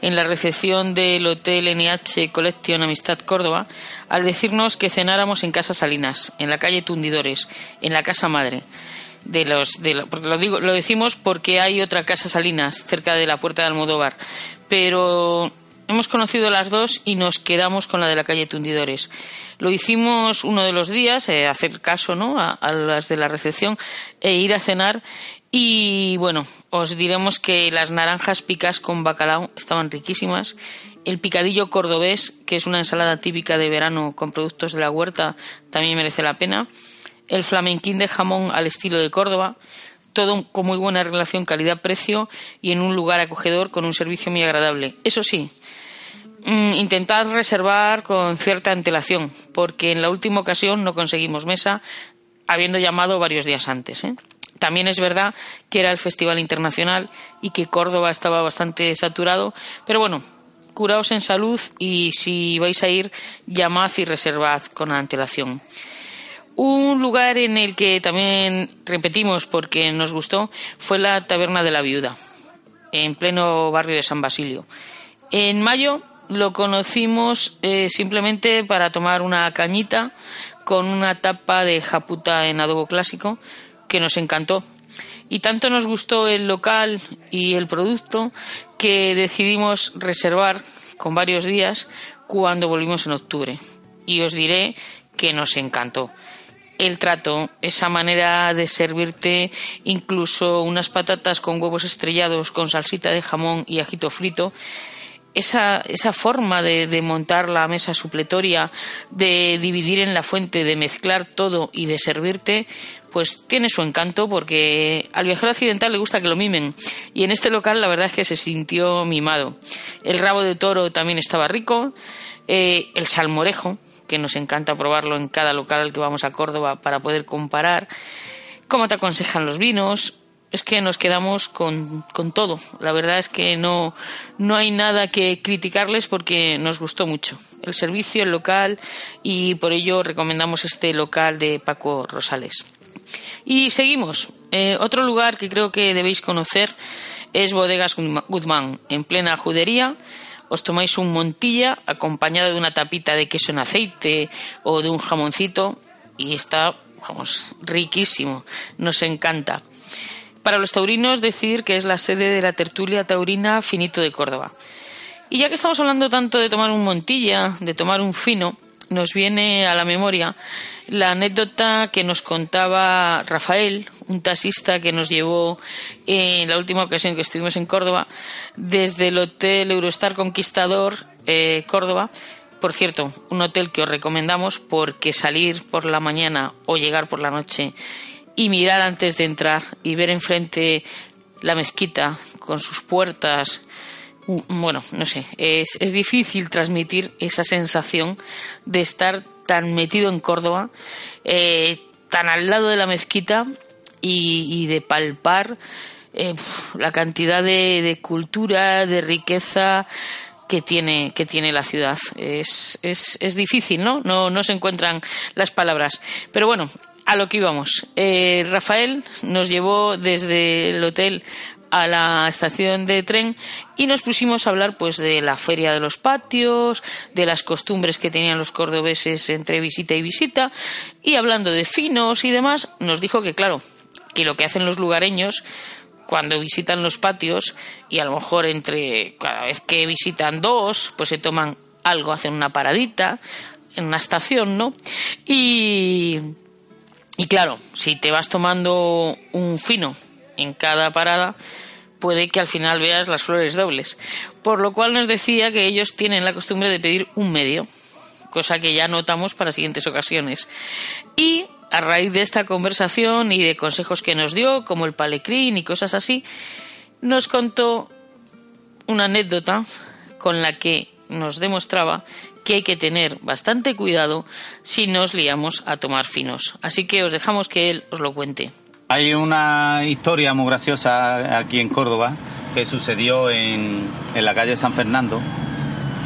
en la recepción del Hotel NH Collection Amistad Córdoba al decirnos que cenáramos en Casa Salinas, en la calle Tundidores, en la casa madre de los de porque lo digo lo decimos porque hay otra casa Salinas cerca de la puerta de Almodóvar, pero hemos conocido las dos y nos quedamos con la de la calle Tundidores. Lo hicimos uno de los días, eh, hacer caso ¿no? a, a las de la recepción e ir a cenar. Y bueno, os diremos que las naranjas picas con bacalao estaban riquísimas. El picadillo cordobés, que es una ensalada típica de verano con productos de la huerta, también merece la pena. El flamenquín de jamón al estilo de Córdoba. Todo con muy buena relación calidad-precio y en un lugar acogedor con un servicio muy agradable. Eso sí, intentad reservar con cierta antelación, porque en la última ocasión no conseguimos mesa, habiendo llamado varios días antes. ¿eh? También es verdad que era el Festival Internacional y que Córdoba estaba bastante saturado, pero bueno, curaos en salud y si vais a ir, llamad y reservad con antelación. Un lugar en el que también repetimos porque nos gustó fue la Taberna de la Viuda, en pleno barrio de San Basilio. En mayo lo conocimos eh, simplemente para tomar una cañita con una tapa de japuta en adobo clásico, que nos encantó. Y tanto nos gustó el local y el producto que decidimos reservar con varios días cuando volvimos en octubre. Y os diré que nos encantó. El trato, esa manera de servirte incluso unas patatas con huevos estrellados, con salsita de jamón y ajito frito, esa, esa forma de, de, montar la mesa supletoria, de dividir en la fuente, de mezclar todo y de servirte, pues tiene su encanto porque al viajero accidental le gusta que lo mimen. Y en este local la verdad es que se sintió mimado. El rabo de toro también estaba rico, eh, el salmorejo, que nos encanta probarlo en cada local al que vamos a Córdoba para poder comparar, cómo te aconsejan los vinos, es que nos quedamos con, con, todo. La verdad es que no, no hay nada que criticarles porque nos gustó mucho el servicio, el local y por ello recomendamos este local de Paco Rosales. Y seguimos. Eh, otro lugar que creo que debéis conocer es Bodegas Guzmán, en plena judería. Os tomáis un montilla acompañado de una tapita de queso en aceite o de un jamoncito y está, vamos, riquísimo. Nos encanta. Para los taurinos decir que es la sede de la tertulia taurina Finito de Córdoba. Y ya que estamos hablando tanto de tomar un montilla, de tomar un fino, nos viene a la memoria la anécdota que nos contaba Rafael, un taxista que nos llevó en la última ocasión que estuvimos en Córdoba, desde el Hotel Eurostar Conquistador eh, Córdoba. Por cierto, un hotel que os recomendamos porque salir por la mañana o llegar por la noche y mirar antes de entrar y ver enfrente la mezquita con sus puertas. Bueno, no sé, es, es difícil transmitir esa sensación de estar tan metido en Córdoba, eh, tan al lado de la mezquita y, y de palpar eh, la cantidad de, de, cultura, de riqueza que tiene, que tiene la ciudad. Es, es, es difícil, ¿no? ¿no? No se encuentran las palabras. Pero bueno, a lo que íbamos. Eh, Rafael nos llevó desde el hotel a la estación de tren y nos pusimos a hablar pues de la feria de los patios, de las costumbres que tenían los cordobeses entre visita y visita y hablando de finos y demás, nos dijo que claro, que lo que hacen los lugareños cuando visitan los patios y a lo mejor entre cada vez que visitan dos, pues se toman algo, hacen una paradita en una estación, ¿no? Y y claro, si te vas tomando un fino en cada parada, puede que al final veas las flores dobles. Por lo cual nos decía que ellos tienen la costumbre de pedir un medio, cosa que ya notamos para siguientes ocasiones. Y a raíz de esta conversación y de consejos que nos dio, como el palecrín y cosas así, nos contó una anécdota con la que nos demostraba que hay que tener bastante cuidado si nos liamos a tomar finos. Así que os dejamos que él os lo cuente. Hay una historia muy graciosa aquí en Córdoba que sucedió en, en la calle San Fernando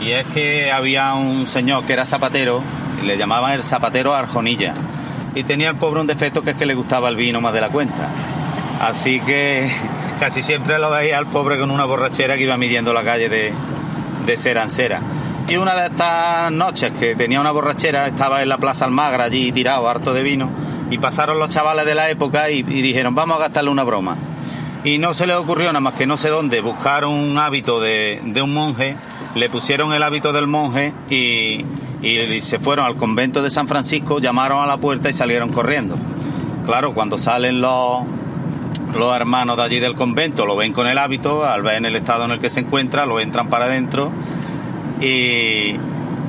y es que había un señor que era zapatero y le llamaban el zapatero Arjonilla y tenía el pobre un defecto que es que le gustaba el vino más de la cuenta. Así que casi siempre lo veía al pobre con una borrachera que iba midiendo la calle de, de cera en. Y una de estas noches que tenía una borrachera, estaba en la Plaza Almagra allí tirado, harto de vino, y pasaron los chavales de la época y, y, dijeron, vamos a gastarle una broma. Y no se les ocurrió nada más que no sé dónde buscar un hábito de, de un monje, le pusieron el hábito del monje y, y se fueron al convento de San Francisco, llamaron a la puerta y salieron corriendo. Claro, cuando salen los, los hermanos de allí del convento, lo ven con el hábito, al ver en el estado en el que se encuentra, lo entran para adentro y,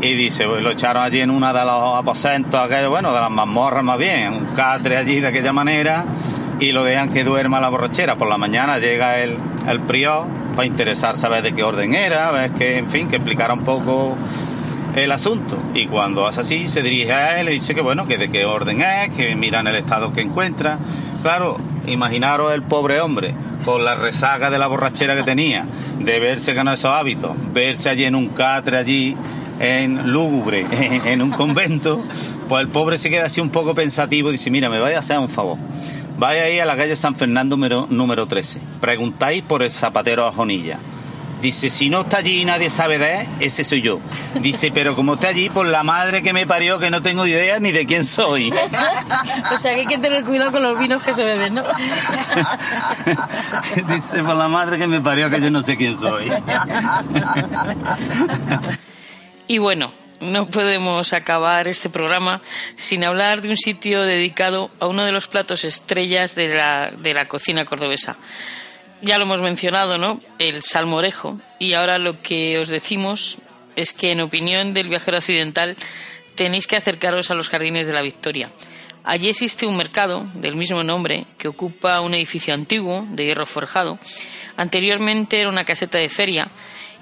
y dice, pues lo echaron allí en una de los aposentos, aquello, bueno, de las mazmorras más bien, un catre allí de aquella manera, y lo dejan que duerma la borrachera. Por la mañana llega el, el prior para interesar, saber de qué orden era, ver que, en fin, que explicara un poco el asunto. Y cuando hace así, se dirige a él y dice que bueno, que de qué orden es, que miran el estado que encuentra. Claro, imaginaros el pobre hombre, con la resaca de la borrachera que tenía, de verse con esos hábitos, verse allí en un catre allí, en lúgubre, en un convento, pues el pobre se queda así un poco pensativo y dice, mira, me vaya a hacer un favor. Vaya ahí a la calle San Fernando número, número 13. Preguntáis por el zapatero a Jonilla Dice, si no está allí y nadie sabe de él, ese soy yo. Dice, pero como está allí, por la madre que me parió, que no tengo idea ni de quién soy. o sea que hay que tener cuidado con los vinos que se beben, ¿no? Dice, por la madre que me parió, que yo no sé quién soy. y bueno, no podemos acabar este programa sin hablar de un sitio dedicado a uno de los platos estrellas de la, de la cocina cordobesa ya lo hemos mencionado, ¿no? El salmorejo. Y ahora lo que os decimos es que, en opinión del viajero occidental, tenéis que acercaros a los jardines de la Victoria. Allí existe un mercado del mismo nombre que ocupa un edificio antiguo de hierro forjado. Anteriormente era una caseta de feria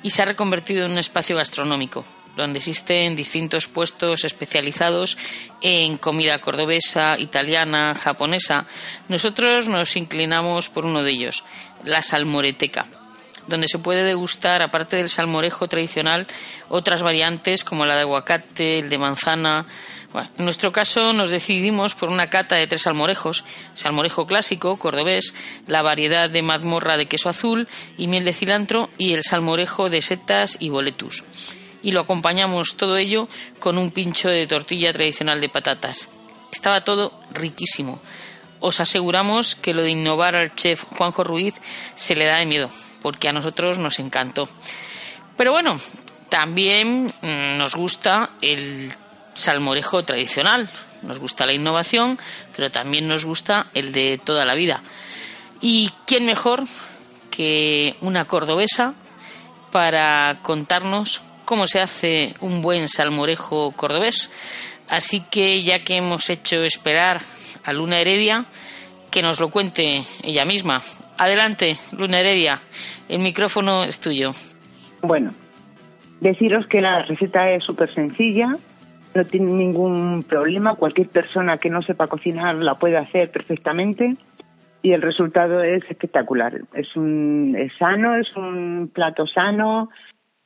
y se ha reconvertido en un espacio gastronómico donde existen distintos puestos especializados en comida cordobesa, italiana, japonesa. Nosotros nos inclinamos por uno de ellos, la salmoreteca donde se puede degustar, aparte del salmorejo tradicional, otras variantes como la de aguacate, el de manzana. en nuestro caso nos decidimos por una cata de tres salmorejos, salmorejo clásico, cordobés, la variedad de mazmorra de queso azul y miel de cilantro y el salmorejo de setas y boletus y lo acompañamos todo ello con un pincho de tortilla tradicional de patatas. Estaba todo riquísimo. Os aseguramos que lo de innovar al chef Juanjo Ruiz se le da de miedo, porque a nosotros nos encantó. Pero bueno, también mm, nos gusta el salmorejo tradicional, nos gusta la innovación, pero también nos gusta el de toda la vida. ¿Y quién mejor que una cordobesa para contarnos cómo se hace un buen salmorejo cordobés. Así que ya que hemos hecho esperar a Luna Heredia, que nos lo cuente ella misma. Adelante, Luna Heredia, el micrófono es tuyo. Bueno, deciros que la receta es súper sencilla, no tiene ningún problema, cualquier persona que no sepa cocinar la puede hacer perfectamente y el resultado es espectacular. Es, un, es sano, es un plato sano,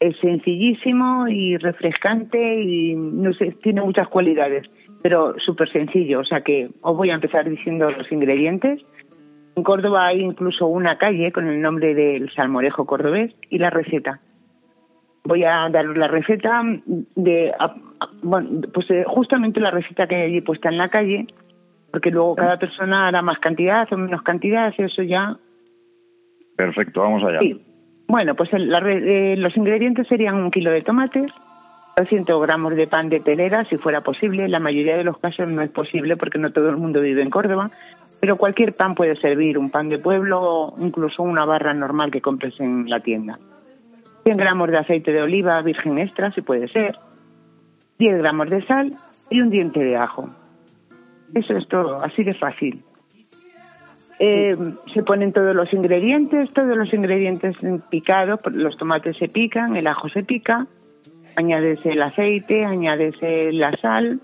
es sencillísimo y refrescante y no sé, tiene muchas cualidades, pero súper sencillo. O sea que os voy a empezar diciendo los ingredientes. En Córdoba hay incluso una calle con el nombre del salmorejo cordobés y la receta. Voy a dar la receta de, bueno, pues eh, justamente la receta que hay allí puesta en la calle, porque luego cada persona hará más cantidad o menos cantidad, eso ya. Perfecto, vamos allá. Sí. Bueno, pues eh, los ingredientes serían un kilo de tomates, 200 gramos de pan de telera, si fuera posible. La mayoría de los casos no es posible porque no todo el mundo vive en Córdoba, pero cualquier pan puede servir, un pan de pueblo o incluso una barra normal que compres en la tienda. 100 gramos de aceite de oliva virgen extra, si puede ser, 10 gramos de sal y un diente de ajo. Eso es todo, así de fácil. Eh, se ponen todos los ingredientes, todos los ingredientes picados, los tomates se pican, el ajo se pica, añades el aceite, añades la sal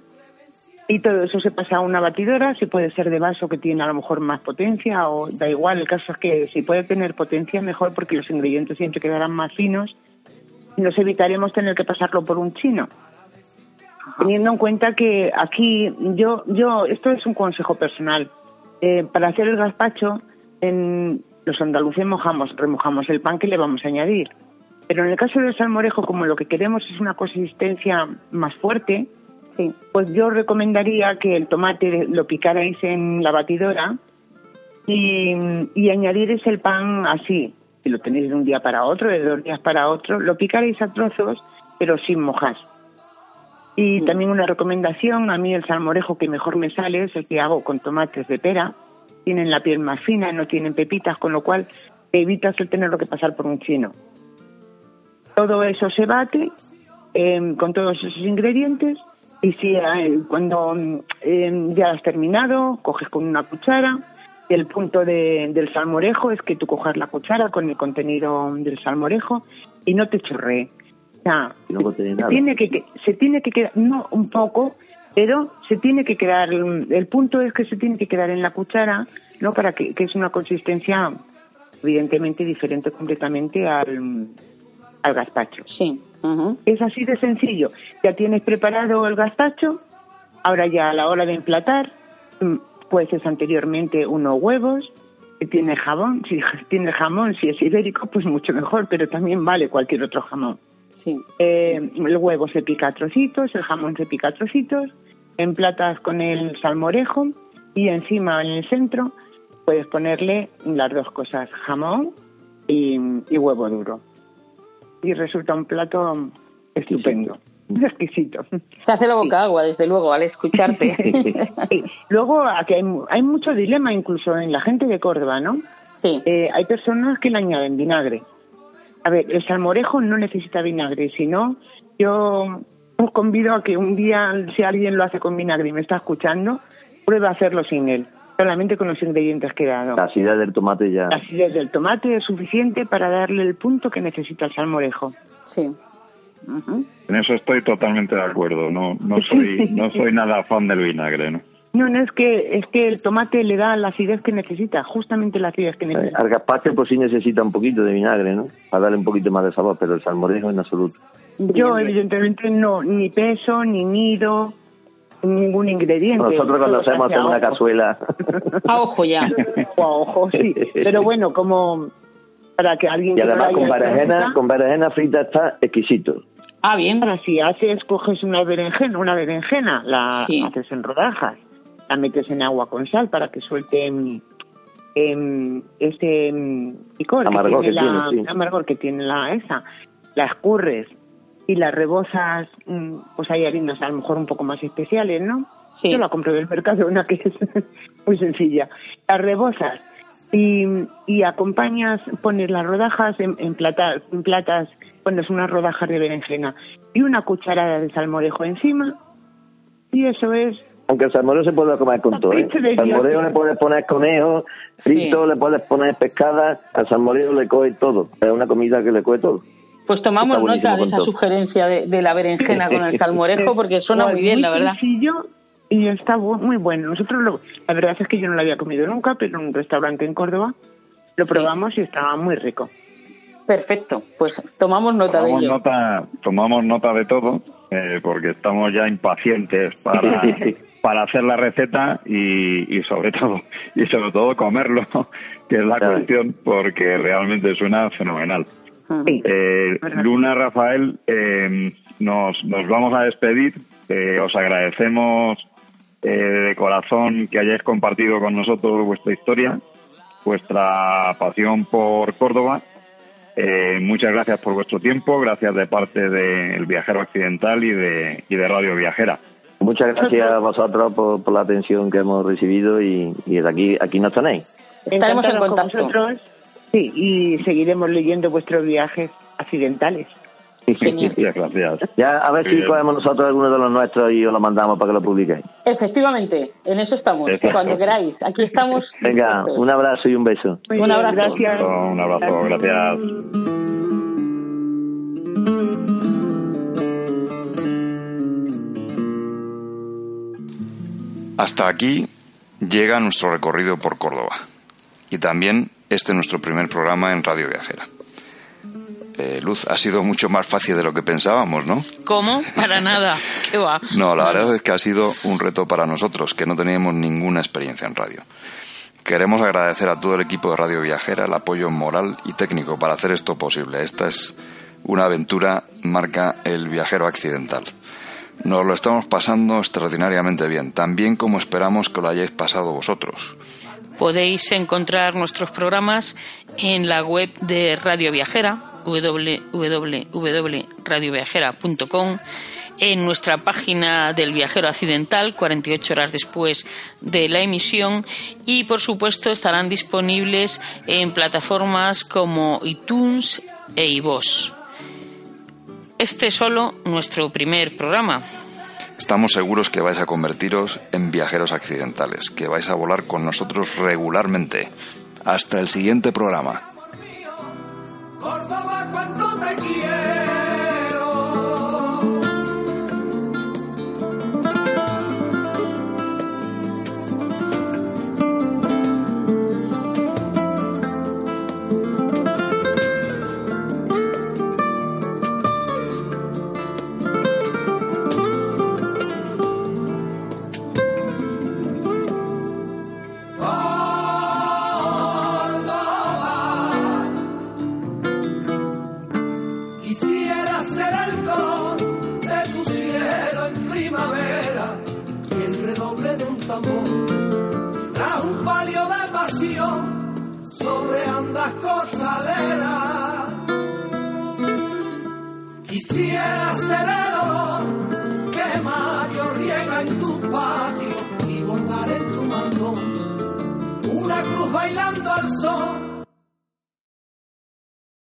y todo eso se pasa a una batidora, si puede ser de vaso que tiene a lo mejor más potencia o da igual, el caso es que si puede tener potencia mejor porque los ingredientes siempre quedarán más finos y nos evitaremos tener que pasarlo por un chino. Teniendo en cuenta que aquí yo, yo, esto es un consejo personal, eh, para hacer el gazpacho, en, los andaluces mojamos, remojamos el pan que le vamos a añadir. Pero en el caso del salmorejo, como lo que queremos es una consistencia más fuerte, pues yo recomendaría que el tomate lo picarais en la batidora y, y añadiréis el pan así. Si lo tenéis de un día para otro, de dos días para otro, lo picaréis a trozos, pero sin mojar. Y también una recomendación, a mí el salmorejo que mejor me sale es el que hago con tomates de pera. Tienen la piel más fina, no tienen pepitas, con lo cual evitas el tenerlo que pasar por un chino. Todo eso se bate em, con todos esos ingredientes y si eh, cuando em, ya has terminado, coges con una cuchara. El punto del salmorejo es que tú cojas la cuchara con el contenido del salmorejo y no te chorree se, tiene que, se tiene que quedar, no un poco, pero se tiene que quedar, el punto es que se tiene que quedar en la cuchara, ¿no? Para que, que es una consistencia evidentemente diferente completamente al, al gazpacho. Sí. Es así de sencillo. Ya tienes preparado el gazpacho, ahora ya a la hora de emplatar, mm, pues es anteriormente unos huevos, tiene jamón, si tiene jamón, si es ibérico, pues mucho mejor, pero también vale cualquier otro jamón. Sí. Eh, el huevo se pica a trocitos, el jamón se pica a trocitos, emplatas con el salmorejo y encima en el centro puedes ponerle las dos cosas, jamón y, y huevo duro. Y resulta un plato estupendo, exquisito. Se hace la boca agua, desde luego, al escucharte. Sí. Luego aquí hay, mu- hay mucho dilema incluso en la gente de Córdoba, ¿no? Sí. Eh, hay personas que le añaden vinagre. A ver, el salmorejo no necesita vinagre, sino yo os convido a que un día, si alguien lo hace con vinagre y me está escuchando, pruebe a hacerlo sin él, solamente con los ingredientes que he dado. La acidez del tomate ya. La acidez del tomate es suficiente para darle el punto que necesita el salmorejo. Sí. En eso estoy totalmente de acuerdo. No, no soy, no soy nada fan del vinagre, ¿no? No, no es que es que el tomate le da la acidez que necesita, justamente la acidez que Eh, necesita. Al gazpacho pues sí necesita un poquito de vinagre, ¿no? Para darle un poquito más de sabor, pero el salmorejo en absoluto. Yo evidentemente no, ni peso, ni nido, ningún ingrediente. Nosotros cuando hacemos una ojo. cazuela, A ojo ya. O a ojo, sí. Pero bueno, como para que alguien y además con berenjena, con berenjena frita está exquisito. Ah, bien. Ahora, si haces, coges una berenjena, una berenjena, la Sí. haces en rodajas, la metes en agua con sal para que suelte mm, em, ese picor Amargor que que tiene, la, tiene, sí. amargor que tiene la esa, la escurres y la rebozas, mm, pues hay harinas a lo mejor un poco más especiales, ¿no? Sí. Yo la compro del mercado, una que es muy sencilla. Las rebozas y, y acompañas, pones las rodajas en, en, plata- en platas, pones unas rodajas de berenjena y una cucharada de salmorejo encima y eso es Aunque el salmorejo se puede comer con todo, ¿eh? Al salmorejo Dios. le puedes poner conejo, frito, Sí. le puedes poner pescada, al salmorejo le coge todo. Es una comida que le coge todo. Pues tomamos nota de esa todo. sugerencia de, de la berenjena con el salmorejo porque suena Pues muy bien, la verdad. sencillo y está muy bueno. Nosotros lo, la verdad es que yo no lo había comido nunca, pero en un restaurante en Córdoba lo probamos y estaba muy rico. Perfecto. Pues tomamos nota de Tomamos ello. nota, tomamos nota de todo, eh, porque estamos ya impacientes para, para hacer la receta y, y sobre todo y sobre todo comerlo, que es la Claro. cuestión, porque realmente suena fenomenal. Sí. Eh. Luna, Rafael, eh, nos, nos vamos a despedir. Eh, os agradecemos eh, de corazón que hayáis compartido con nosotros vuestra historia, vuestra pasión por Córdoba. Eh, muchas gracias por vuestro tiempo, gracias de parte del Viajero Accidental y de, y de Radio Viajera. Muchas gracias a vosotros por, por la atención que hemos recibido y, y de aquí, aquí nos tenéis. Estaremos en Encantados con contacto. vosotros. Sí, y seguiremos leyendo vuestros viajes accidentales. Genial. Muchas gracias. Ya a ver si cogemos nosotros alguno de los nuestros y os lo mandamos para que lo publiquéis. Efectivamente, en eso estamos. Exacto. Cuando queráis. Aquí estamos. Venga, un abrazo y un beso. Muy Un abrazo. Gracias. Un abrazo, gracias. Hasta aquí llega nuestro recorrido por Córdoba. Y también este nuestro primer programa en Radio Viajera. Eh, Luz, ha sido mucho más fácil de lo que pensábamos, ¿no? ¿Cómo? Para nada. ¿Qué va? No, la verdad es que ha sido un reto para nosotros, que no teníamos ninguna experiencia en radio. Queremos agradecer a todo el equipo de Radio Viajera el apoyo moral y técnico para hacer esto posible. Esta es una aventura marca El Viajero Accidental. Nos lo estamos pasando extraordinariamente bien, tan bien como esperamos que lo hayáis pasado vosotros. Podéis encontrar nuestros programas en la web de Radio Viajera, www.radioviajera.com, en nuestra página del viajero accidental, 48 horas después de la emisión, y por supuesto estarán disponibles en plataformas como iTunes e iVoox. Este es solo nuestro primer programa. Estamos seguros que vais a convertiros en viajeros accidentales, que vais a volar con nosotros regularmente. Hasta el siguiente programa. Córdoba, cuánto te quiero. Quisiera ser el olor que Mario riega en tu patio y bordar en tu mantón una cruz bailando al sol